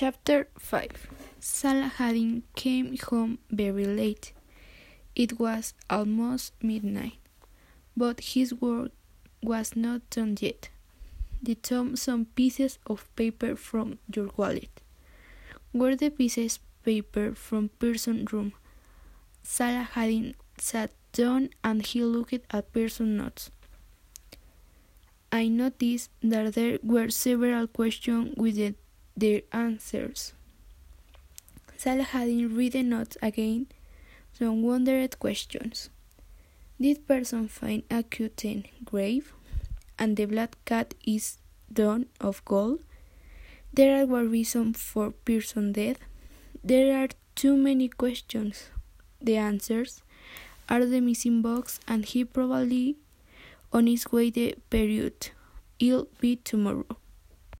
Chapter 5 Saladin came home very late. It was almost midnight, but his work was not done yet. Took some pieces of paper from your wallet. Were the pieces of paper from Pearson's room? Saladin sat down and he looked at Pearson's notes. I noticed that there were several questions with the, their answers. Saladin read the notes again, some wondered questions. Did Pearson find a curtain grave? And the black cat is done of gold? There are reasons for Pearson's death. There are too many questions. The answers are the missing box, and he probably on his way the period. It'll be tomorrow.